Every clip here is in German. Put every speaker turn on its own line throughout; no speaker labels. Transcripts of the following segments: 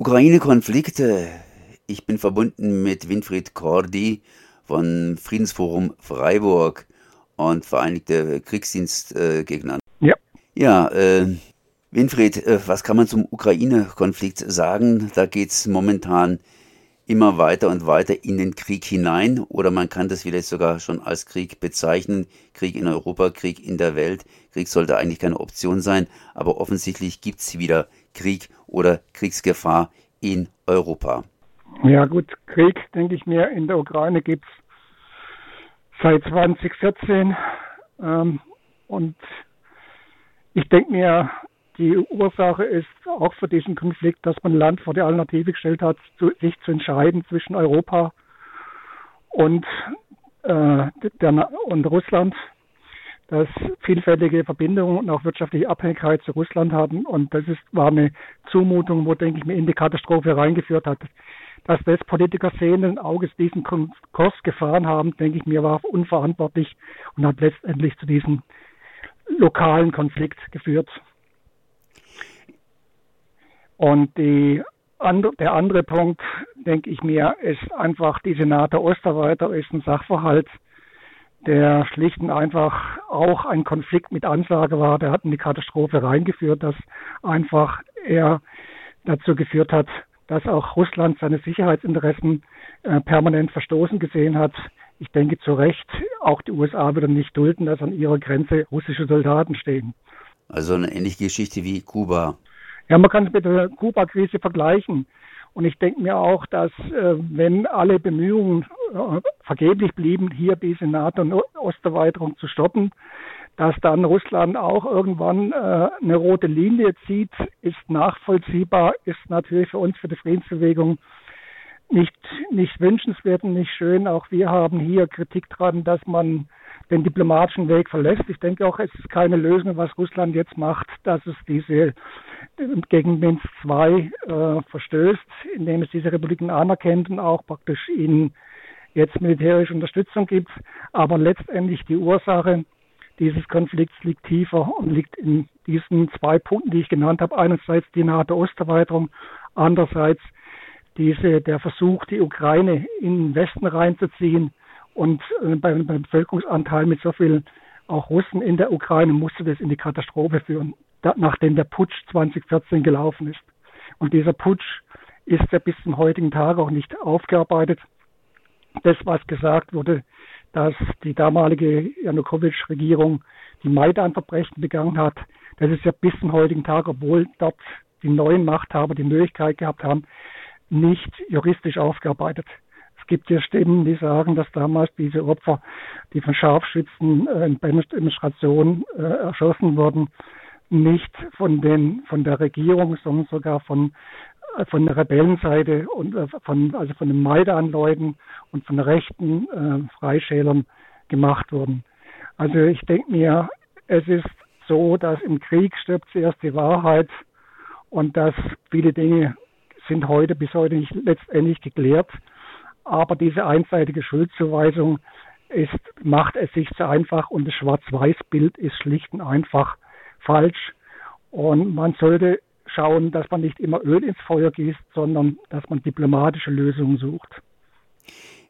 Ukraine-Konflikt. Ich bin verbunden mit Winfried Kordi von Friedensforum Freiburg und Vereinigte Kriegsdienstgegner.
Äh, ja.
Ja, äh, Winfried, äh, was kann man zum Ukraine-Konflikt sagen? Da geht es momentan immer weiter und weiter in den Krieg hinein oder man kann das vielleicht sogar schon als Krieg bezeichnen. Krieg in Europa, Krieg in der Welt. Krieg sollte eigentlich keine Option sein, aber offensichtlich gibt es wieder Krieg oder Kriegsgefahr in Europa.
Ja gut, Krieg, denke ich mir, in der Ukraine gibt es seit 2014 ähm, und ich denke mir, die Ursache ist auch für diesen Konflikt, dass man Land vor die Alternative gestellt hat, zu, sich zu entscheiden zwischen Europa und, äh, der, und Russland, dass vielfältige Verbindungen und auch wirtschaftliche Abhängigkeit zu Russland haben. Und das ist, war eine Zumutung, wo, denke ich, mir in die Katastrophe reingeführt hat. Dass das Politiker sehenden Auges diesen Kurs gefahren haben, denke ich mir, war unverantwortlich und hat letztendlich zu diesem lokalen Konflikt geführt. Und die andre, der andere Punkt, denke ich mir, ist einfach, diese NATO-Osterweiter ist ein Sachverhalt, der schlicht und einfach auch ein Konflikt mit Ansage war. Der hat in die Katastrophe reingeführt, dass einfach er dazu geführt hat, dass auch Russland seine Sicherheitsinteressen äh, permanent verstoßen gesehen hat. Ich denke zu Recht, auch die USA würden nicht dulden, dass an ihrer Grenze russische Soldaten stehen.
Also eine ähnliche Geschichte wie Kuba.
Ja, man kann es mit der Kuba-Krise vergleichen. Und ich denke mir auch, dass äh, wenn alle Bemühungen äh, vergeblich blieben, hier diese NATO-Osterweiterung zu stoppen, dass dann Russland auch irgendwann äh, eine rote Linie zieht, ist nachvollziehbar, ist natürlich für uns, für die Friedensbewegung nicht, nicht wünschenswert und nicht schön. Auch wir haben hier Kritik dran, dass man den diplomatischen Weg verlässt. Ich denke auch, es ist keine Lösung, was Russland jetzt macht, dass es diese gegen Minsk II äh, verstößt, indem es diese Republiken anerkennt und auch praktisch ihnen jetzt militärische Unterstützung gibt. Aber letztendlich die Ursache dieses Konflikts liegt tiefer und liegt in diesen zwei Punkten, die ich genannt habe. Einerseits die NATO-Osterweiterung, andererseits diese, der Versuch, die Ukraine in den Westen reinzuziehen, und äh, beim, beim Bevölkerungsanteil mit so viel auch Russen in der Ukraine musste das in die Katastrophe führen, da, nachdem der Putsch 2014 gelaufen ist. Und dieser Putsch ist ja bis zum heutigen Tag auch nicht aufgearbeitet. Das, was gesagt wurde, dass die damalige Janukowitsch-Regierung die Maidan-Verbrechen begangen hat, das ist ja bis zum heutigen Tag, obwohl dort die neuen Machthaber die Möglichkeit gehabt haben, nicht juristisch aufgearbeitet gibt ja Stimmen, die sagen, dass damals diese Opfer, die von Scharfschützen äh, in Demonstrationen äh, erschossen wurden, nicht von den von der Regierung, sondern sogar von äh, von der Rebellenseite und äh, von also von den Maidan-Leuten und von rechten äh, Freischälern gemacht wurden. Also ich denke mir, es ist so, dass im Krieg stirbt zuerst die Wahrheit und dass viele Dinge sind heute bis heute nicht letztendlich geklärt. Aber diese einseitige Schuldzuweisung ist, macht es sich zu einfach und das Schwarz-Weiß-Bild ist schlicht und einfach falsch. Und man sollte schauen, dass man nicht immer Öl ins Feuer gießt, sondern dass man diplomatische Lösungen sucht.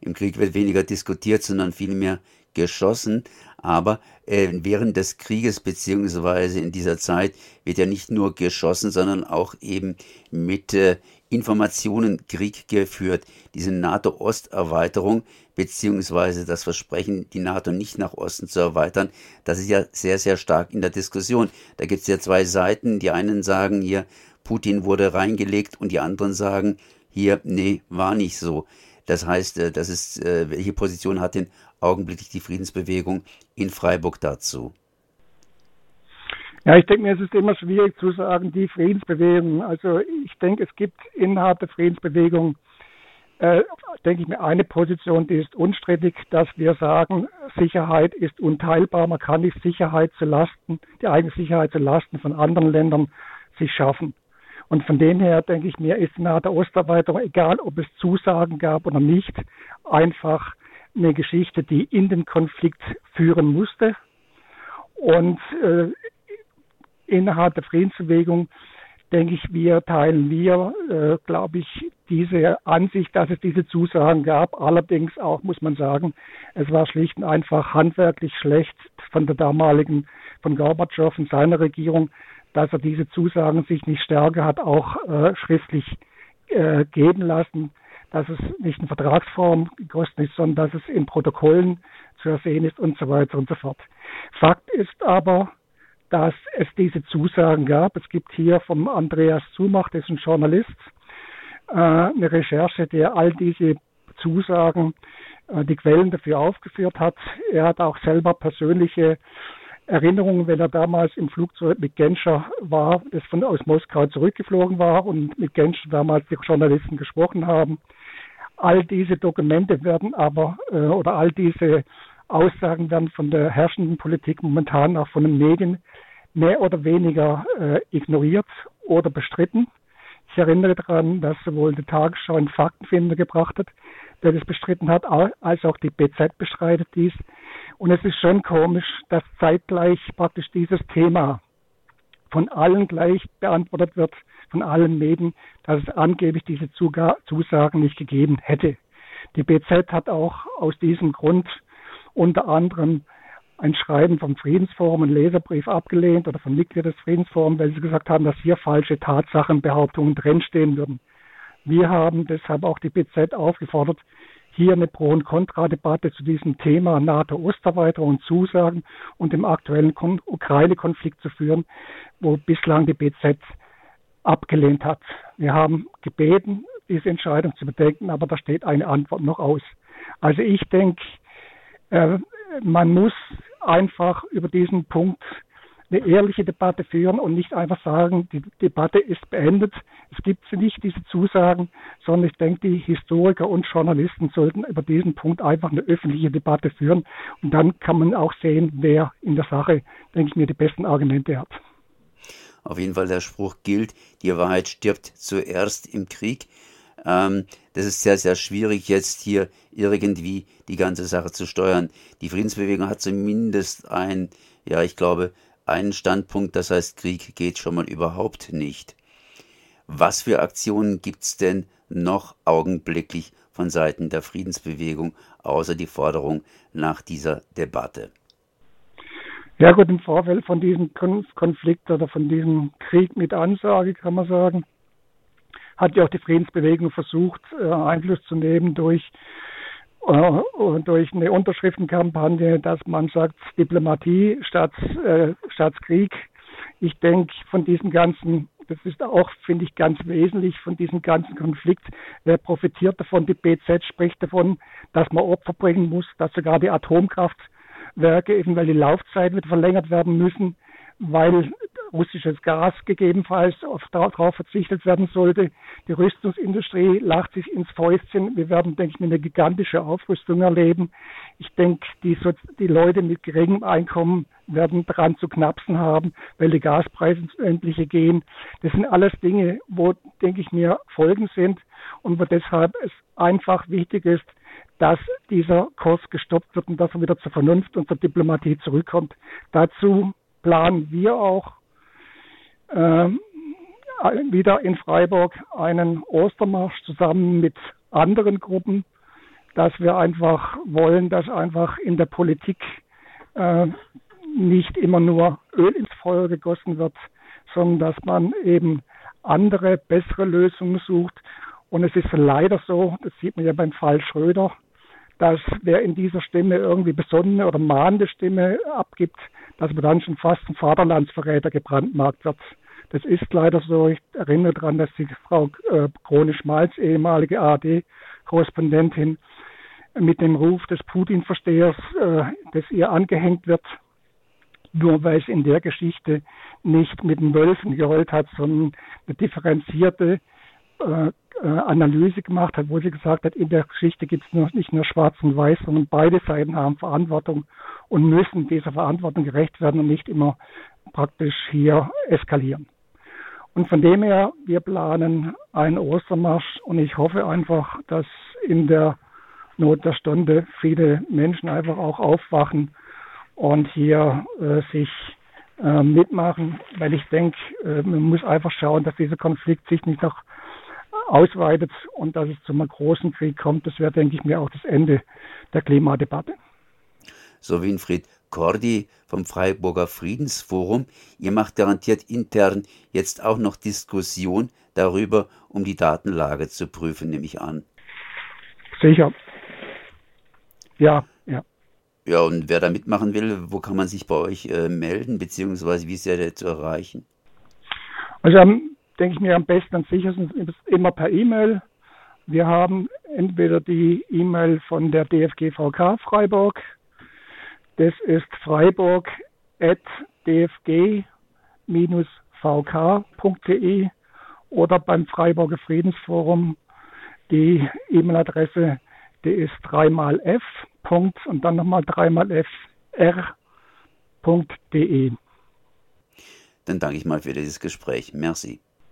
Im Krieg wird weniger diskutiert, sondern vielmehr geschossen. Aber äh, während des Krieges beziehungsweise in dieser Zeit wird ja nicht nur geschossen, sondern auch eben mit äh, Informationen Krieg geführt. Diese NATO-Osterweiterung beziehungsweise das Versprechen, die NATO nicht nach Osten zu erweitern, das ist ja sehr, sehr stark in der Diskussion. Da gibt es ja zwei Seiten. Die einen sagen hier, Putin wurde reingelegt und die anderen sagen hier, nee, war nicht so. Das heißt, äh, das ist, äh, welche Position hat denn augenblicklich die Friedensbewegung in Freiburg dazu?
Ja, ich denke mir, es ist immer schwierig zu sagen, die Friedensbewegung. Also ich denke, es gibt innerhalb der Friedensbewegung, äh, denke ich mir, eine Position, die ist unstrittig, dass wir sagen, Sicherheit ist unteilbar. Man kann nicht Sicherheit zu Lasten, die eigene Sicherheit zu Lasten von anderen Ländern sich schaffen. Und von dem her denke ich mir, ist nach der Osterweiterung, egal ob es Zusagen gab oder nicht, einfach eine Geschichte, die in den Konflikt führen musste. Und äh, innerhalb der Friedensbewegung denke ich, wir teilen wir, äh, glaube ich, diese Ansicht, dass es diese Zusagen gab. Allerdings auch, muss man sagen, es war schlicht und einfach handwerklich schlecht von der damaligen, von Gorbatschow und seiner Regierung, dass er diese Zusagen sich nicht stärker hat auch äh, schriftlich äh, geben lassen, dass es nicht in Vertragsform gekostet ist, sondern dass es in Protokollen zu ersehen ist und so weiter und so fort. Fakt ist aber, dass es diese Zusagen gab. Es gibt hier vom Andreas Zumach, das ist ein Journalist, äh, eine Recherche, der all diese Zusagen, äh, die Quellen dafür aufgeführt hat. Er hat auch selber persönliche Erinnerungen, wenn er damals im Flugzeug mit Genscher war, das von aus Moskau zurückgeflogen war und mit Genscher damals die Journalisten gesprochen haben. All diese Dokumente werden aber äh, oder all diese Aussagen werden von der herrschenden Politik momentan auch von den Medien mehr oder weniger äh, ignoriert oder bestritten. Ich erinnere daran, dass sowohl die Tagesschau einen Faktenfinder gebracht hat, der das bestritten hat, als auch die BZ bestreitet dies. Und es ist schon komisch, dass zeitgleich praktisch dieses Thema von allen gleich beantwortet wird, von allen Medien, dass es angeblich diese Zusagen nicht gegeben hätte. Die BZ hat auch aus diesem Grund unter anderem ein Schreiben vom Friedensforum, ein Leserbrief abgelehnt oder von Mitgliedern des Friedensforums, weil sie gesagt haben, dass hier falsche Tatsachenbehauptungen drinstehen würden. Wir haben deshalb auch die BZ aufgefordert, hier eine Pro- und Kontradebatte zu diesem Thema NATO-Osterweiterung und Zusagen und dem aktuellen Ukraine-Konflikt zu führen, wo bislang die BZ abgelehnt hat. Wir haben gebeten, diese Entscheidung zu bedenken, aber da steht eine Antwort noch aus. Also ich denke, äh, man muss einfach über diesen Punkt eine ehrliche Debatte führen und nicht einfach sagen, die Debatte ist beendet. Es gibt nicht, diese Zusagen, sondern ich denke, die Historiker und Journalisten sollten über diesen Punkt einfach eine öffentliche Debatte führen. Und dann kann man auch sehen, wer in der Sache, denke ich mir, die besten Argumente hat.
Auf jeden Fall der Spruch gilt, die Wahrheit stirbt zuerst im Krieg. Ähm, das ist sehr, sehr schwierig, jetzt hier irgendwie die ganze Sache zu steuern. Die Friedensbewegung hat zumindest ein, ja, ich glaube, einen Standpunkt, das heißt, Krieg geht schon mal überhaupt nicht. Was für Aktionen gibt's denn noch augenblicklich von Seiten der Friedensbewegung, außer die Forderung nach dieser Debatte?
Ja gut, im Vorfeld von diesem Konflikt oder von diesem Krieg mit Ansage kann man sagen, hat ja auch die Friedensbewegung versucht, äh, Einfluss zu nehmen durch, äh, durch eine Unterschriftenkampagne, dass man sagt, Diplomatie statt, äh, statt Krieg. Ich denke, von diesem ganzen, das ist auch, finde ich, ganz wesentlich von diesem ganzen Konflikt. Wer profitiert davon? Die BZ spricht davon, dass man Opfer bringen muss, dass sogar die Atomkraftwerke, eben weil die Laufzeiten wird verlängert werden müssen, weil russisches Gas gegebenenfalls auf, darauf verzichtet werden sollte. Die Rüstungsindustrie lacht sich ins Fäustchen. Wir werden, denke ich, eine gigantische Aufrüstung erleben. Ich denke, die, die Leute mit geringem Einkommen werden daran zu knapsen haben, weil die Gaspreise ins Endliche gehen. Das sind alles Dinge, wo, denke ich mir, Folgen sind und wo deshalb es einfach wichtig ist, dass dieser Kurs gestoppt wird und dass er wieder zur Vernunft und zur Diplomatie zurückkommt. Dazu planen wir auch wieder in Freiburg einen Ostermarsch zusammen mit anderen Gruppen, dass wir einfach wollen, dass einfach in der Politik äh, nicht immer nur Öl ins Feuer gegossen wird, sondern dass man eben andere, bessere Lösungen sucht. Und es ist leider so, das sieht man ja beim Fall Schröder, dass wer in dieser Stimme irgendwie besonnene oder mahnende Stimme abgibt, dass man dann schon fast ein Vaterlandsverräter gebrandmarkt wird. Das ist leider so. Ich erinnere daran, dass die Frau äh, Krone Schmalz, ehemalige ARD-Korrespondentin, mit dem Ruf des Putin-Verstehers, äh, das ihr angehängt wird, nur weil sie in der Geschichte nicht mit den Wölfen gerollt hat, sondern eine differenzierte äh, äh Analyse gemacht hat, wo sie gesagt hat, in der Geschichte gibt es nicht nur schwarz und weiß, sondern beide Seiten haben Verantwortung und müssen dieser Verantwortung gerecht werden und nicht immer praktisch hier eskalieren. Und von dem her, wir planen einen Ostermarsch und ich hoffe einfach, dass in der Not der Stunde viele Menschen einfach auch aufwachen und hier äh, sich äh, mitmachen, weil ich denke, äh, man muss einfach schauen, dass dieser Konflikt sich nicht noch ausweitet und dass es zu einem großen Krieg kommt. Das wäre, denke ich mir, auch das Ende der Klimadebatte.
So Winfried Cordi vom Freiburger Friedensforum. Ihr macht garantiert intern jetzt auch noch Diskussion darüber, um die Datenlage zu prüfen, nehme ich an.
Sicher. Ja, ja.
Ja, und wer da mitmachen will, wo kann man sich bei euch äh, melden, beziehungsweise wie ist der zu erreichen?
Also am, denke ich mir am besten und sichersten immer per E-Mail. Wir haben entweder die E-Mail von der DFGVK Freiburg, das ist freiburg.dfg-vk.de oder beim Freiburger Friedensforum die E-Mail-Adresse, die ist dreimal f. und dann nochmal dreimal f r.de.
Dann danke ich mal für dieses Gespräch. Merci.